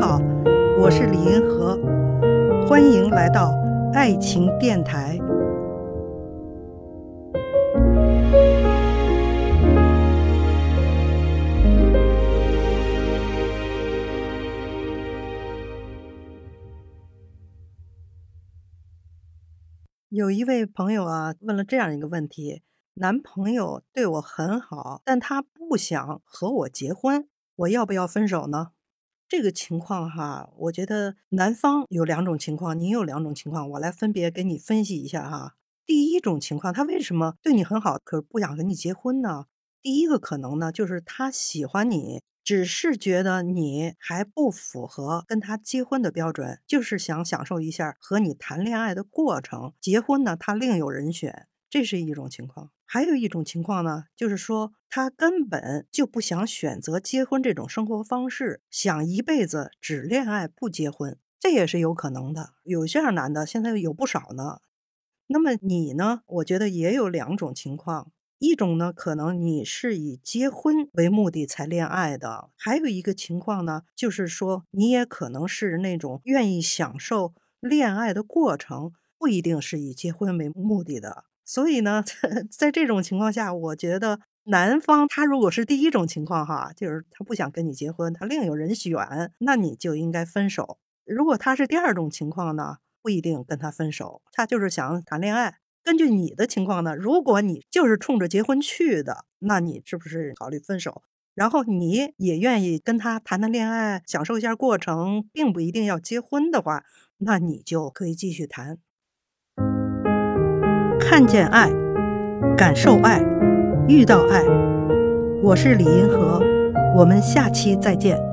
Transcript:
好我是李银河，欢迎来到爱情电台。有一位朋友啊，问了这样一个问题：男朋友对我很好，但他不想和我结婚，我要不要分手呢？这个情况哈，我觉得男方有两种情况，你有两种情况，我来分别给你分析一下哈。第一种情况，他为什么对你很好，可是不想和你结婚呢？第一个可能呢，就是他喜欢你，只是觉得你还不符合跟他结婚的标准，就是想享受一下和你谈恋爱的过程。结婚呢，他另有人选，这是一种情况。还有一种情况呢，就是说他根本就不想选择结婚这种生活方式，想一辈子只恋爱不结婚，这也是有可能的。有这样男的现在有不少呢。那么你呢？我觉得也有两种情况，一种呢，可能你是以结婚为目的才恋爱的；还有一个情况呢，就是说你也可能是那种愿意享受恋爱的过程，不一定是以结婚为目的的。所以呢，在这种情况下，我觉得男方他如果是第一种情况哈，就是他不想跟你结婚，他另有人选，那你就应该分手。如果他是第二种情况呢，不一定跟他分手，他就是想谈恋爱。根据你的情况呢，如果你就是冲着结婚去的，那你是不是考虑分手？然后你也愿意跟他谈谈恋爱，享受一下过程，并不一定要结婚的话，那你就可以继续谈。看见爱，感受爱，遇到爱。我是李银河，我们下期再见。